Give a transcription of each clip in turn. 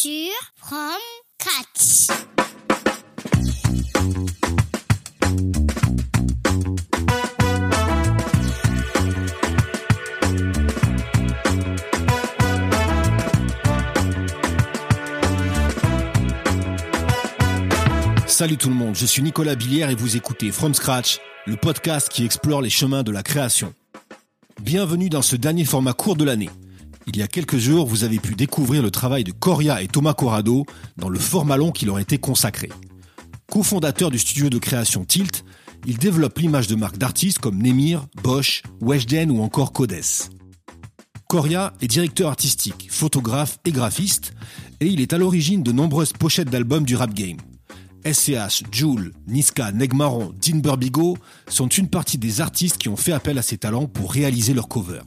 sur From Catch. Salut tout le monde, je suis Nicolas Billière et vous écoutez From Scratch, le podcast qui explore les chemins de la création. Bienvenue dans ce dernier format court de l'année. Il y a quelques jours, vous avez pu découvrir le travail de Coria et Thomas Corrado dans le format long qui leur était consacré. Co-fondateurs du studio de création Tilt, ils développent l'image de marques d'artistes comme Nemir, Bosch, Weshden ou encore Codes. Coria est directeur artistique, photographe et graphiste, et il est à l'origine de nombreuses pochettes d'albums du rap game. SCH, Joule, Niska, Negmaron, Dean Burbigo sont une partie des artistes qui ont fait appel à ses talents pour réaliser leurs covers.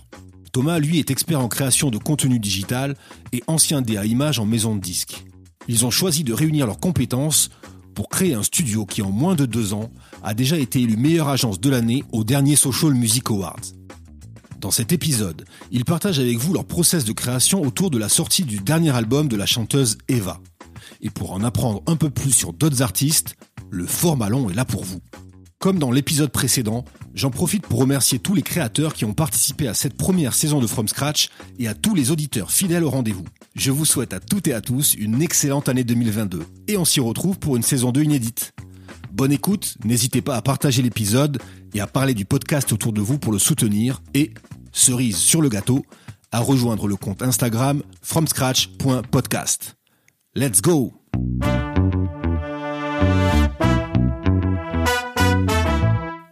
Thomas, lui, est expert en création de contenu digital et ancien DA image en maison de disques. Ils ont choisi de réunir leurs compétences pour créer un studio qui, en moins de deux ans, a déjà été élu meilleure agence de l'année au dernier Social Music Awards. Dans cet épisode, ils partagent avec vous leur process de création autour de la sortie du dernier album de la chanteuse Eva. Et pour en apprendre un peu plus sur d'autres artistes, le format long est là pour vous. Comme dans l'épisode précédent, j'en profite pour remercier tous les créateurs qui ont participé à cette première saison de From Scratch et à tous les auditeurs fidèles au rendez-vous. Je vous souhaite à toutes et à tous une excellente année 2022 et on s'y retrouve pour une saison 2 inédite. Bonne écoute, n'hésitez pas à partager l'épisode et à parler du podcast autour de vous pour le soutenir et, cerise sur le gâteau, à rejoindre le compte Instagram fromscratch.podcast. Let's go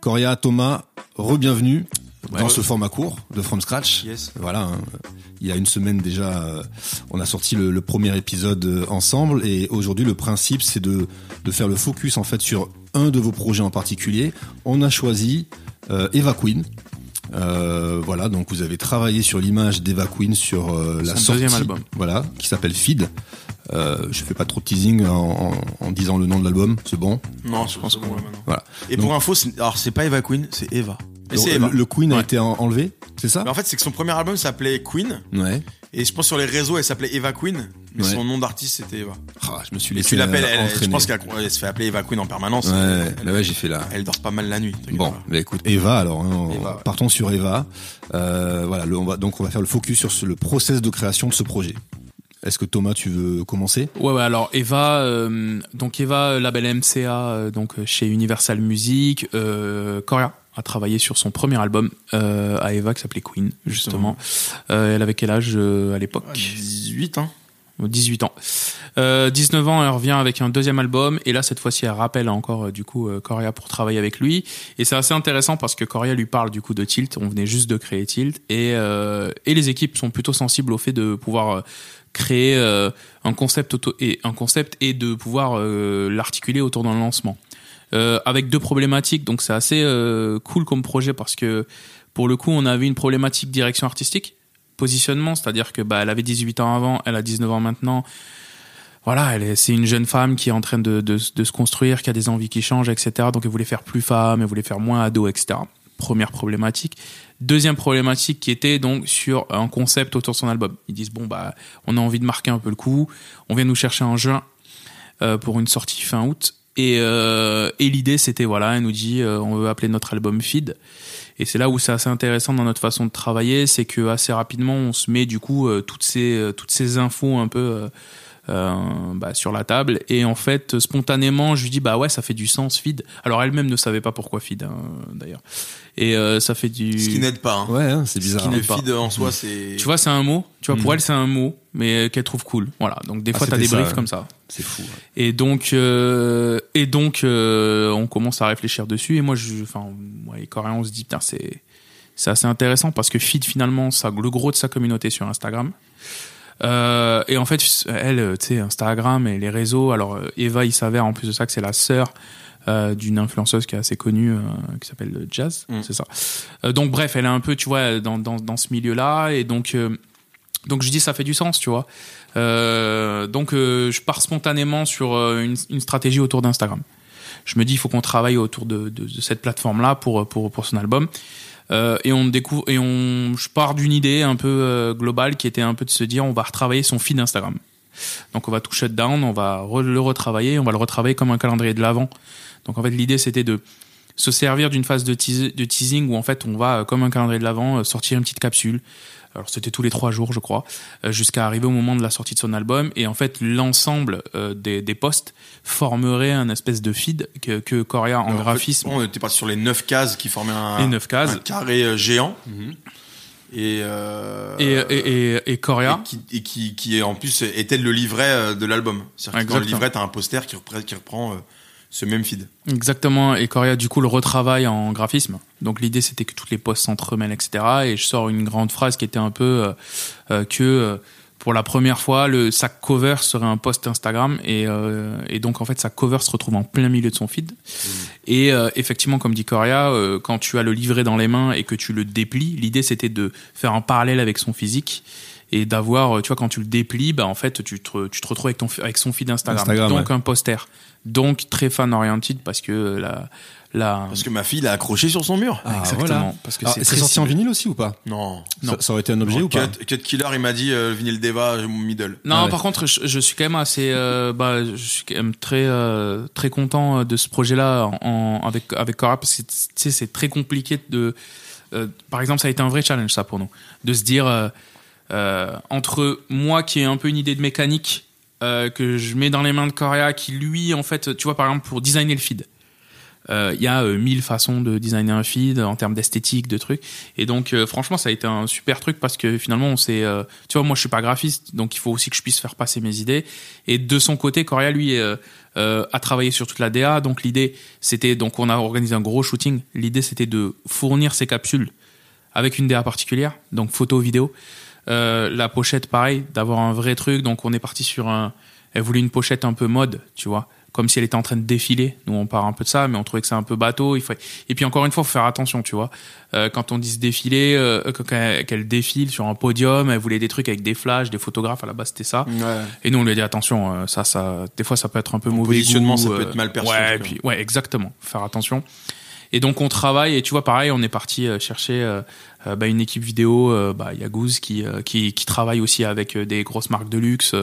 Coria, Thomas, re-bienvenue Ouais. dans ce format court de From Scratch. Yes. Voilà, hein. il y a une semaine déjà, euh, on a sorti le, le premier épisode euh, ensemble et aujourd'hui le principe c'est de, de faire le focus en fait sur un de vos projets en particulier. On a choisi euh, Eva Queen. Voilà, donc vous avez travaillé sur l'image d'Eva Queen sur la sortie, deuxième album. voilà, qui s'appelle Feed. Euh, je fais pas trop de teasing en, en- en disant le nom de l'album, c'est bon. Non, je pense qu'on maintenant. Voilà. Et Donc- pour info, c'est- alors c'est pas Eva Queen, c'est Eva. Mais c'est Eva. le, le Queen a été en- enlevé, c'est ça? Mais en fait, c'est que son premier album s'appelait Queen. Ouais. Et je pense sur les réseaux, elle s'appelait Eva Queen. Mais Ouais. son nom d'artiste, c'était Eva. Ah, je me suis Et laissé tu l'appelles, elle, je pense qu'elle elle se fait appeler Eva Queen en permanence. Ouais, elle, là, ouais, j'ai fait là. elle dort pas mal la nuit. Bon, pas. bah écoute, Eva alors, hein, on- Eva, ouais. partons sur Eva. Euh, voilà, le- on va, donc on va faire le focus sur ce- le process de création de ce projet. Est-ce que Thomas, tu veux commencer? Ouais, ouais, alors Eva, euh, donc Eva, euh, label MCA, euh, donc chez Universal Music, euh, Coria a travaillé sur son premier album euh, à Eva qui s'appelait Queen, justement. Euh, elle avait quel âge euh, à l'époque? 18 ans. 18 ans. Euh, 19 ans, elle revient avec un deuxième album. Et là cette fois-ci elle rappelle encore euh, du coup euh, Coria pour travailler avec lui. Et c'est assez intéressant parce que Coria lui parle du coup de Tilt, on venait juste de créer Tilt. Et euh, et les équipes sont plutôt sensibles au fait de pouvoir créer un concept auto et un concept et de pouvoir l'articuler autour d'un lancement. Avec deux problématiques. Donc c'est assez cool comme projet parce que pour le coup on avait une problématique direction artistique positionnement, c'est-à-dire que bah elle avait 18 ans avant, elle a 19 ans maintenant. Voilà, c'est une jeune femme qui est en train de se construire, qui a des envies qui changent, etc. Donc elle voulait faire plus femme, elle voulait faire moins ado, etc. Première problématique. Deuxième problématique qui était donc sur un concept autour de son album. Ils disent bon bah on a envie de marquer un peu le coup, on vient nous chercher en juin euh, pour une sortie fin août. Et, euh, et l'idée c'était voilà, elle nous dit euh, on veut appeler notre album Feed. Et c'est là où c'est assez intéressant dans notre façon de travailler, c'est que assez rapidement on se met du coup euh, toutes ces euh, toutes ces infos un peu euh, bah, sur la table et en fait spontanément je lui dis bah ouais ça fait du sens feed. Alors elle-même ne savait pas pourquoi feed hein, d'ailleurs. Et euh, ça fait du Ce qui n'aide pas. Hein. Ouais, hein, c'est bizarre. Ce qui hein. n'aide pas. feed en soi, c'est. tu vois c'est un mot, tu vois pour Mhm. elle c'est un mot mais qu'elle trouve cool. Voilà. Donc des Ah, fois t'as des ça, briefs ouais. comme ça. C'est fou. ouais. Et donc, euh, et donc, euh, on commence à réfléchir dessus. Et moi, je, enfin, moi et Coréens, on se dit, putain, c'est, c'est assez intéressant parce que Feed, finalement, ça, le gros de sa communauté sur Instagram. Euh, et en fait, elle, tu sais, Instagram et les réseaux. Alors, euh, Eva, il s'avère en plus de ça que c'est la sœur euh, d'une influenceuse qui est assez connue, euh, qui s'appelle Jazz, Mm. c'est ça. Donc, bref, elle est un peu, tu vois, dans, dans, dans ce milieu-là. Et donc, donc je dis, ça fait du sens, tu vois. Donc, je pars spontanément sur une, une stratégie autour d'Instagram. Je me dis, il faut qu'on travaille autour de, de, de cette plateforme-là pour, pour, pour son album. Euh, et on découvre et on je pars d'une idée un peu euh, globale qui était un peu de se dire on va retravailler son feed Instagram Donc on va tout shut down, on va le retravailler, on va le retravailler comme un calendrier de l'avant. Donc en fait l'idée c'était de se servir d'une phase de, teas- de teasing où en fait on va euh, comme un calendrier de l'avant euh, sortir une petite capsule. Alors c'était tous les trois jours je crois, euh, jusqu'à arriver au moment de la sortie de son album et en fait l'ensemble des, des posts formerait un espèce de feed que, que Coria en Alors, en fait, graphisme on était parti sur les 9 cases qui formaient un, les neuf cases un carré géant. Et, euh, et, et, et, et Coria et qui, et qui, qui, en plus était le livret de l'album. C'est-à-dire que dans le livret, t'as un poster qui reprend, qui reprend ce même feed. Exactement, et Coria du coup le retravaille en graphisme. Donc l'idée c'était que toutes les posts s'entremêlent, etc. Et je sors une grande phrase qui était un peu euh, euh, que euh, pour la première fois, le, sa cover serait un post Instagram et, euh, et donc en fait sa cover se retrouve en plein milieu de son feed. Et euh, effectivement, comme dit Coria, quand tu as le livret dans les mains et que tu le déplies, l'idée c'était de faire un parallèle avec son physique et d'avoir, euh, tu vois, quand tu le déplies, bah en fait tu te, tu te retrouves avec ton avec son feed Instagram, Instagram, donc ouais. un poster, donc très fan oriented parce que euh, la la Parce que ma fille l'a accroché sur son mur. Ah, exactement voilà. parce que Alors, c'est sorti en vinyle aussi ou pas Non. Non. ça, ça aurait été un objet Non, ou pas Cut, Cut Killer, il m'a dit euh, vinyle Deva, mon middle. Non, Ah ouais. par contre, je, je suis quand même assez, euh, bah, je suis quand même très, euh, très content de ce projet-là en, avec avec Cora parce que tu sais, c'est très compliqué de. euh, par exemple, ça a été un vrai challenge ça pour nous, de se dire euh, euh, entre moi qui ai un peu une idée de mécanique euh, que je mets dans les mains de Coria, qui lui, en fait, tu vois, par exemple, pour designer le feed. euh, Il y a euh, mille façons de designer un feed en termes d'esthétique, de trucs. Et donc, euh, franchement, ça a été un super truc parce que finalement, on s'est, euh, tu vois, moi, je suis pas graphiste, donc il faut aussi que je puisse faire passer mes idées. Et de son côté, Coria, lui, euh, euh, a travaillé sur toute la DA. Donc l'idée, c'était, donc on a organisé un gros shooting. L'idée, c'était de fournir ces capsules avec une DA particulière, donc photo, vidéo. Euh, la pochette, pareil, d'avoir un vrai truc. Donc on est parti sur un. Elle voulait une pochette un peu mode, tu vois, comme si elle était en train de défiler. Nous, on part un peu de ça, mais on trouvait que c'est un peu bateau. Il faut... Et puis encore une fois, faut faire attention, tu vois. Euh, quand on dit se défiler, euh, qu'elle défile sur un podium, elle voulait des trucs avec des flashs, des photographes. À la base, c'était ça. Ouais. Et nous, on lui a dit attention, euh, ça, ça, des fois, ça peut être un peu En mauvais positionnement, goût, ça peut euh, être mal perçu, Ouais, puis, ouais, exactement. Faire attention. Et donc, on travaille. Et tu vois, pareil, on est parti euh, chercher euh, euh, bah, une équipe vidéo. bah, il y a Goose qui, qui, qui travaille aussi avec des grosses marques de luxe.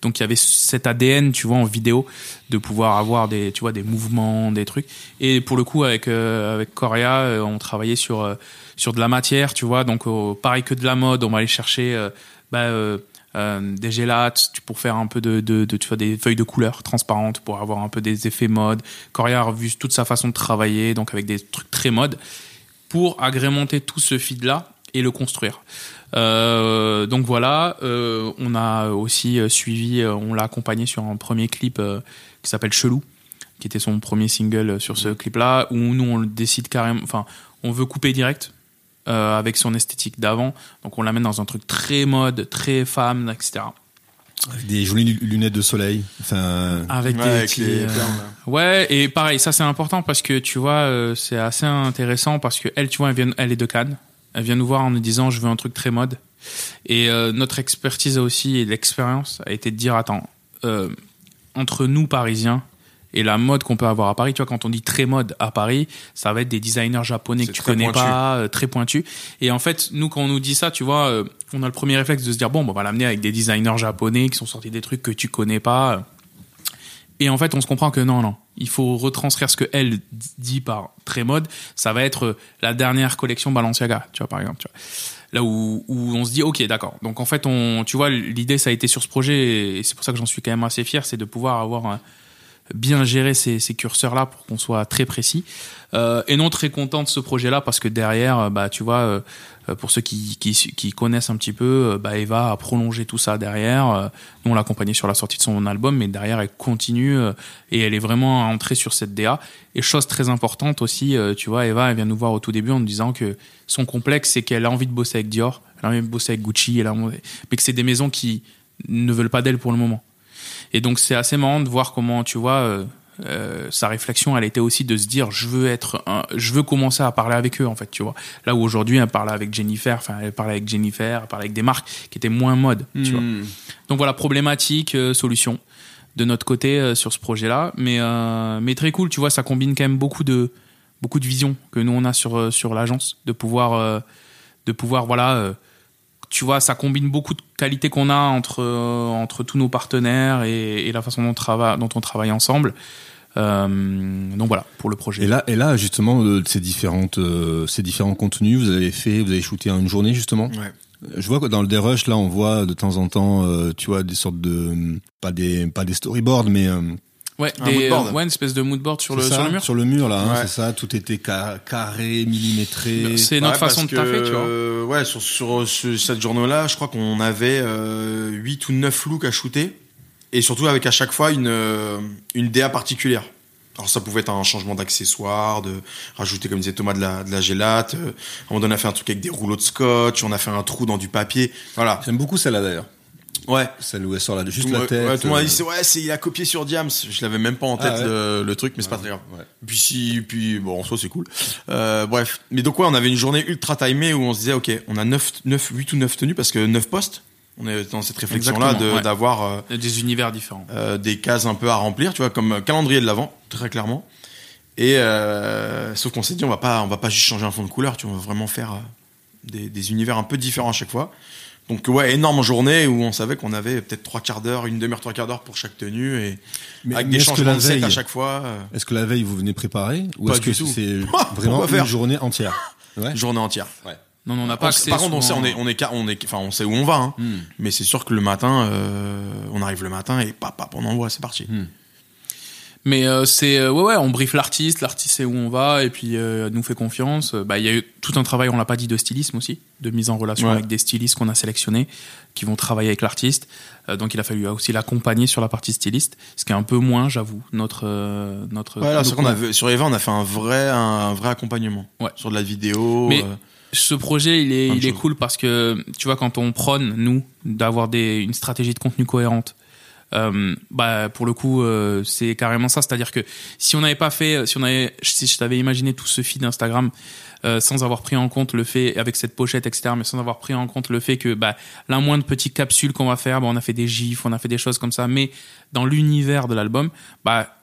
donc, il y avait cet ADN, tu vois, en vidéo, de pouvoir avoir des, tu vois, des mouvements, des trucs. Et pour le coup, avec avec Coria, on travaillait sur sur de la matière, tu vois. Donc, pareil que de la mode, on va aller chercher. bah, euh, des gélates tu- pour faire un peu de, de, de- tu vois des feuilles de couleur transparentes pour avoir un peu des effets mode. Coria a revu toute sa façon de travailler donc avec des trucs très mode pour agrémenter tout ce feed là et le construire. Euh, donc voilà euh, on a aussi suivi on l'a accompagné sur un premier clip qui s'appelle Chelou qui était son premier single sur ce clip là où nous on décide carrément enfin on veut couper direct euh, avec son esthétique d'avant. Donc on l'amène dans un truc très mode, très femme, etc. Avec des jolies lu- lunettes de soleil. Enfin, Avec Ouais, des avec petits, les euh. Ouais, et pareil, ça c'est important parce que tu vois, euh, c'est assez intéressant parce que elle, tu vois, elle, vient, elle est de Cannes. Elle vient nous voir en nous disant je veux un truc très mode. Et euh, notre expertise aussi et l'expérience a été de dire attends, euh, entre nous Parisiens et la mode qu'on peut avoir à Paris, tu vois, quand on dit très mode à Paris, ça va être des designers japonais que tu connais pointu. pas, euh, très pointus. Et en fait, nous, quand on nous dit ça, tu vois, euh, on a le premier réflexe de se dire bon, bah, on va l'amener avec des designers japonais qui sont sortis des trucs que tu connais pas. Et en fait, on se comprend que non, non. Il faut retranscrire ce que elle dit par très mode. Ça va être euh, la dernière collection Balenciaga, tu vois, par exemple. Tu vois. Là où, où on se dit, ok, d'accord. Donc en fait, on, tu vois, l'idée, ça a été sur ce projet, et c'est pour ça que j'en suis quand même assez fier, c'est de pouvoir avoir bien gérer ces, ces curseurs-là pour qu'on soit très précis. Euh, et non très content de ce projet-là parce que derrière, euh, bah, tu vois, euh, euh, pour ceux qui, qui, qui connaissent un petit peu, euh, bah, Eva a prolongé tout ça derrière. Nous, on l'a accompagnée sur la sortie de son album, mais derrière, elle continue et elle est vraiment entrée sur cette DA. Et chose très importante aussi, tu vois, Eva, elle vient nous voir au tout début en nous disant que son complexe, c'est qu'elle a envie de bosser avec Dior, elle a envie de bosser avec Gucci, elle a mais que c'est des maisons qui ne veulent pas d'elle pour le moment. Et donc c'est assez marrant de voir comment tu vois euh, euh, sa réflexion, elle était aussi de se dire je veux être, un, je veux commencer à parler avec eux en fait, tu vois. Là où aujourd'hui elle parlait avec Jennifer, enfin elle parlait avec Jennifer, elle parlait avec des marques qui étaient moins mode, tu vois. Hmm. Donc voilà problématique, euh, solution de notre côté euh, sur ce projet-là, mais mais très cool, tu vois, ça combine quand même beaucoup de beaucoup de vision que nous on a sur sur l'agence, de pouvoir de pouvoir voilà tu vois, ça combine beaucoup de qualités qu'on a entre euh, entre tous nos partenaires et, et la façon dont on travaille dont on travaille ensemble. Euh, donc voilà pour le projet. Et là, et là justement, euh, ces différentes, euh, ces différents contenus, vous avez fait, vous avez shooté en une journée justement. Ouais. Je vois que dans le dérush, là, on voit de temps en temps, euh, tu vois, des sortes de, pas des, pas des storyboards, mais euh, Ouais, Un des, moodboard. euh, ouais, une espèce de moodboard sur le, sur le mur. sur le mur là, hein, Ouais. c'est ça. Tout était ca- carré, millimétré. C'est notre Ouais, façon de taffer, que, tu vois. euh, ouais, sur, cette journée-là, je crois qu'on avait euh, 8 ou 9 looks à shooter. Et surtout avec à chaque fois une, euh, une DA particulière. Alors ça pouvait être un changement d'accessoires, de rajouter, comme disait Thomas, de la, de la gélate. Euh, À un moment donné, on a fait un truc avec des rouleaux de scotch, on a fait un trou dans du papier. Voilà. J'aime beaucoup celle-là d'ailleurs. Ouais. Celle où elle sort là, juste Tout la tête. ouais, tout le monde a euh, dit, c'est- ouais, c'est, il a copié sur Diams. Je l'avais même pas en tête Ah ouais. le, le truc, mais c'est pas très grave. ouais. Puis si, puis bon, en soi c'est cool. Euh, bref, mais donc ouais, on avait une journée ultra timée où on se disait, ok, on a 9, 9 8 ou 9 tenues parce que 9 postes. On est dans cette réflexion-là de- ouais. d'avoir euh, Des univers différents. euh, des cases un peu à remplir, tu vois, comme calendrier de l'avant, très clairement. Et euh, sauf qu'on s'est dit, on va pas, on va pas juste changer un fond de couleur, tu vois, on va vraiment faire euh, des, des univers un peu différents à chaque fois. Donc ouais, énorme journée où on savait qu'on avait peut-être trois quarts d'heure, une demi-heure, trois quarts d'heure pour chaque tenue et Mais- avec mais des est-ce que changements la de set à chaque fois. euh, Est-ce que la veille vous venez préparer ou Pas est-ce que du tout. c'est vraiment faire une journée entière Ouais. journée entière. Non, non, on n'a pas accès. par contre, on sait, on est, on est, on est, enfin, on sait où on va, hein. Hmm. Mais c'est sûr que le matin, euh, on arrive le matin et pap, pap, on envoie, c'est parti. Hmm. Mais euh, c'est euh, ouais ouais, on brief l'artiste, l'artiste sait où on va et puis euh, nous fait confiance. Euh, Bah il y a eu tout un travail, on l'a pas dit, de stylisme aussi, de mise en relation Ouais. avec des stylistes qu'on a sélectionnés, qui vont travailler avec l'artiste. Euh, donc il a fallu aussi l'accompagner sur la partie styliste, ce qui est un peu moins, j'avoue, notre euh, notre. Ouais, avait, sur Eva, on a fait un vrai, un, vrai accompagnement. Ouais. Sur de la vidéo. Mais- Ce projet, il est, il est cool parce que, tu vois, quand on prône, nous, d'avoir des, une stratégie de contenu cohérente, euh, bah, pour le coup, euh, c'est carrément ça. C'est-à-dire que si on n'avait pas fait, si on avait, si je t'avais imaginé tout ce feed Instagram, euh, sans avoir pris en compte le fait, avec cette pochette, etc., mais sans avoir pris en compte le fait que, bah, la moindre petite capsule qu'on va faire, bah, on a fait des gifs, on a fait des choses comme ça, mais dans l'univers de l'album, bah,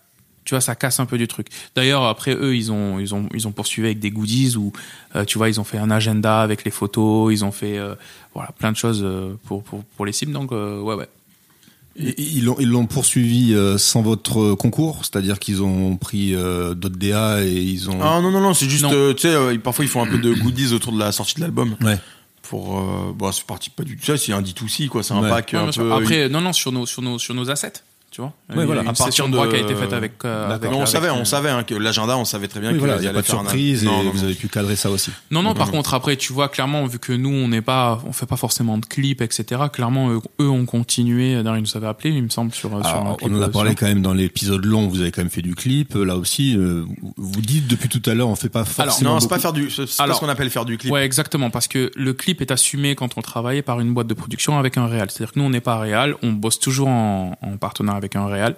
tu vois, ça casse un peu du truc. D'ailleurs, après eux, ils ont, ils ont, ils ont poursuivi avec des goodies où, euh, tu vois, ils ont fait un agenda avec les photos, ils ont fait, euh, voilà, plein de choses euh, pour, pour, pour les cibles. Donc, euh, ouais, ouais. Et- Ils l'ont ils l'ont poursuivi euh, sans votre concours, c'est-à-dire qu'ils ont pris euh, d'autres DA et ils ont. Ah non, non, non, c'est juste, Non. euh, tu sais, parfois ils font un peu de goodies autour de la sortie de l'album. Ouais. Pour, euh, bon, c'est parti pas du tout ça, c'est un D2C, quoi, c'est un Ouais. pack Ouais, un peu. Après, non, non, sur nos, sur nos, sur nos assets, tu vois. Y a voilà. Une À partir de qui a été faite avec. euh, avec- on avec, savait, euh, on savait hein, que l'agenda, on savait très bien Oui, que voilà, il il n'y a pas de un- surprise Non, et non, vous non. avez pu cadrer ça aussi. Non, non, par Mhm. contre, après, tu vois, clairement, vu que nous, on n'est pas, on fait pas forcément de clips, etc., clairement, eux, eux ont continué, d'ailleurs, ils nous avaient appelé, il me semble, sur, sur un Alors, clip. on en a euh, parlé sur- quand même dans l'épisode long, vous avez quand même fait du clip. euh, Là aussi, euh, vous dites depuis tout à l'heure, on fait pas forcément. Non, c'est pas faire du, c'est pas Alors- ce qu'on appelle faire du clip. Ouais, exactement, parce que le clip est assumé quand on travaille par une boîte de production avec un réal. C'est-à-dire que nous, on n'est pas réal, on bosse toujours en, en partenariat avec un réal.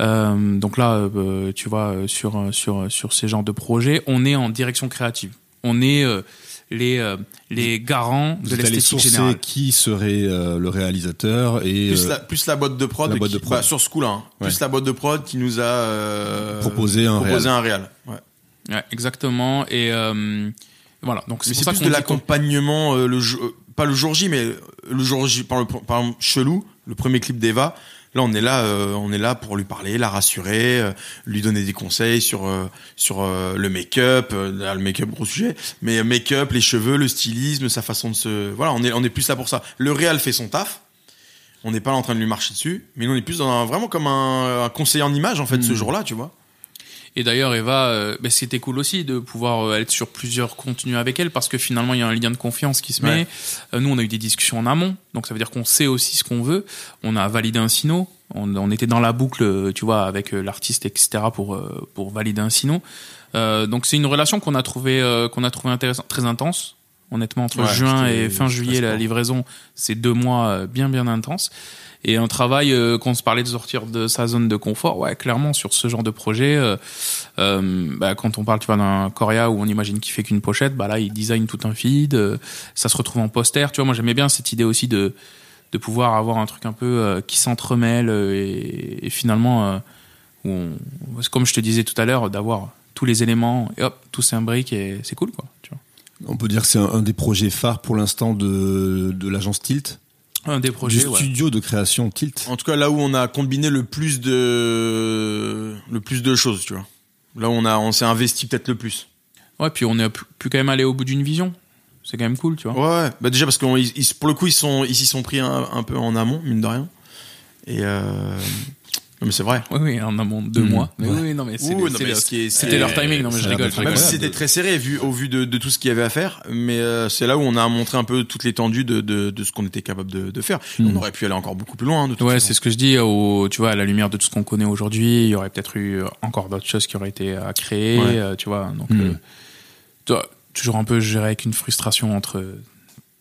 Euh, donc là, euh, tu vois, euh, sur sur sur ces genres de projets, on est en direction créative. On est euh, les euh, les garants Vous de l'esthétique générale. qui serait euh, le réalisateur et Plus, la, plus la boîte de prod, la boîte qui- de prod. bah, sur ce coup-là, hein. Ouais. plus la boîte de prod qui nous a euh, Proposé un proposé un. Ouais. Ouais, exactement. Et euh, voilà. Donc Mais c'est plus de l'accompagnement, euh, le euh, pas le jour J, mais le jour J, par, le, par exemple, Chelou, le premier clip d'Eva. Là, on est là, euh, on est là pour lui parler, la rassurer, euh, lui donner des conseils sur euh, sur euh, le make-up, euh, le make-up gros sujet, mais make-up, les cheveux, le stylisme, sa façon de se, voilà, on est on est plus là pour ça. Le réal fait son taf. On n'est pas là en train de lui marcher dessus, mais nous on est plus dans un- vraiment comme un, un conseiller en image en fait ce jour-là, tu vois. Et d'ailleurs, Eva, euh, bah, c'était cool aussi de pouvoir euh, être sur plusieurs contenus avec elle parce que finalement, il y a un lien de confiance qui se met. Ouais. Euh, nous, on a eu des discussions en amont, donc ça veut dire qu'on sait aussi ce qu'on veut. On a validé un sino. On, on était dans la boucle, euh, tu vois, avec l'artiste, etc., pour pour valider un sino. Donc c'est une relation qu'on a trouvé qu'on a trouvé intéressante, très intense. Honnêtement, entre Ouais, juin et fin juillet, la livraison, c'est deux mois bien bien intenses. Et un travail euh, qu'on se parlait de sortir de sa zone de confort, ouais, clairement sur ce genre de projet. euh, euh, bah, quand on parle, tu vois, d'un Coria où on imagine qu'il fait qu'une pochette, bah là, il design tout un feed, euh, ça se retrouve en poster. Tu vois, moi j'aimais bien cette idée aussi de de pouvoir avoir un truc un peu qui s'entremêle et, finalement, où on- comme je te disais tout à l'heure, d'avoir tous les éléments et hop, tout s'imbrique et c'est cool, quoi. On peut dire que c'est un, un des projets phares pour l'instant de, de l'agence Tilt, Un des du projets, ouais. studio de création Tilt. En tout cas, là où on a combiné le plus de le plus de choses, tu vois. Là où on a on s'est investi peut-être le plus. Ouais, puis on a pu, quand même aller au bout d'une vision. C'est quand même cool, tu vois. Ouais. Bah déjà parce que ils- pour le coup ils sont ils s'y sont pris un, un peu en amont mine de rien. Et euh... mais c'est vrai. Oui, oui, en amont de deux mois. Mais Ouais. oui, non, mais c'est Ouh, c'est non, mais le- ce qui est- c'était leur timing. Non, mais je rigole. je Même rigole. si c'était très serré vu au vu de, de tout ce qu'il y avait à faire, mais euh, c'est là où on a montré un peu toute l'étendue de, de, de ce qu'on était capable de, de faire. Et Mhm. On aurait pu aller encore beaucoup plus loin. hein, de toute Ouais, façon. c'est ce que je dis. Au, tu vois, à la lumière de tout ce qu'on connaît aujourd'hui, il y aurait peut-être eu encore d'autres choses qui auraient été à créer. Ouais. euh, tu vois, donc Mm. euh, tu vois, toujours un peu gérer avec une frustration entre.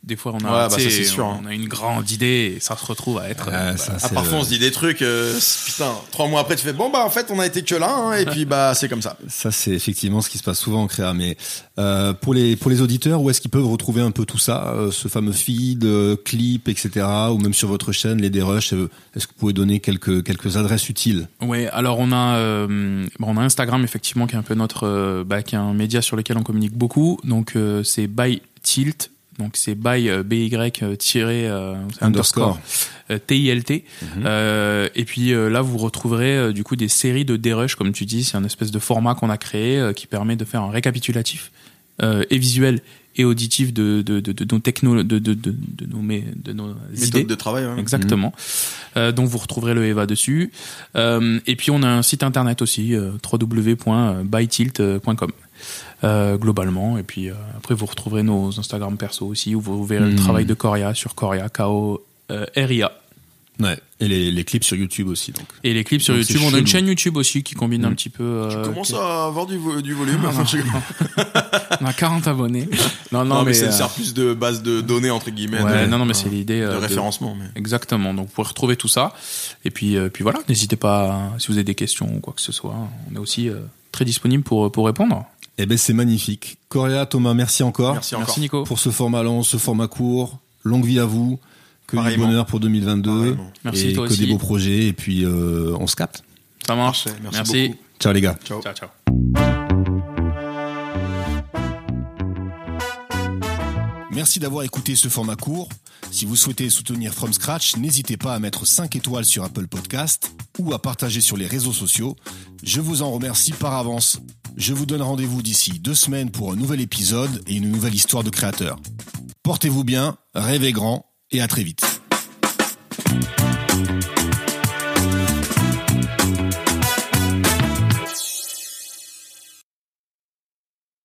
Des fois, on a, Ouais, bah, ça, on a une grande idée et ça se retrouve à être. Ouais, euh, ça, parfois le- on se dit des trucs, euh, putain, trois mois après tu fais bon bah en fait on a été que là hein, et puis bah c'est comme ça. Ça, c'est effectivement ce qui se passe souvent en créa. Mais euh, pour les pour les auditeurs, où est-ce qu'ils peuvent retrouver un peu tout ça, euh, ce fameux feed, euh, clip, etc., ou même sur votre chaîne, les Derush euh, Est-ce que vous pouvez donner quelques quelques adresses utiles? Ouais, alors on a euh, bon, on a Instagram effectivement qui est un peu notre euh, bah, qui est un média sur lequel on communique beaucoup. Donc euh, c'est by tilt. Donc c'est by euh, by euh, euh, Underscore. TILT. Mhm. Euh, et puis euh, là vous retrouverez euh, du coup des séries de dérush comme tu dis, c'est un espèce de format qu'on a créé euh, qui permet de faire un récapitulatif euh, et visuel et auditif de de, de, de nos techno de de, de, de nos de nos idées. Méthode de travail. hein. Exactement. Euh, donc vous retrouverez le Eva dessus. Euh, et puis on a un site internet aussi, euh, www.bytilt.com. Euh, globalement et puis euh, après vous retrouverez nos Instagram perso aussi où vous verrez le Mhm. travail de Coria sur Coria K O R I A Ouais. Et les, les clips sur YouTube aussi. Donc. et les clips sur Donc, c'est YouTube on a une chaîne YouTube aussi qui combine un Mhm. petit peu euh, Tu commences qui- à avoir du, vo- du volume. Ah, non. on a 40 abonnés non non, Non, mais, mais, ça euh, sert plus de base de données entre guillemets. ouais, de, non non mais c'est l'idée de euh, de- référencement. Mais... Exactement. Donc vous pouvez retrouver tout ça. Et puis, euh, puis voilà, n'hésitez pas, si vous avez des questions ou quoi que ce soit, on est aussi euh, très disponible pour, pour répondre. Eh ben c'est magnifique. Coria, Thomas, merci encore Merci encore. Merci Nico. pour ce format long, ce format court. Longue vie à vous. Que du bonheur pour 2022. Pareillement. Merci et toi que aussi. des beaux projets. Et puis euh, on se capte. Ça marche. Merci beaucoup. Ciao les gars. Ciao. Ciao, ciao. Merci d'avoir écouté ce format court. Si vous souhaitez soutenir From Scratch, n'hésitez pas à mettre 5 étoiles sur Apple Podcast ou à partager sur les réseaux sociaux. Je vous en remercie par avance. Je vous donne rendez-vous d'ici deux semaines pour un nouvel épisode et une nouvelle histoire de créateur. Portez-vous bien, rêvez grand et à très vite.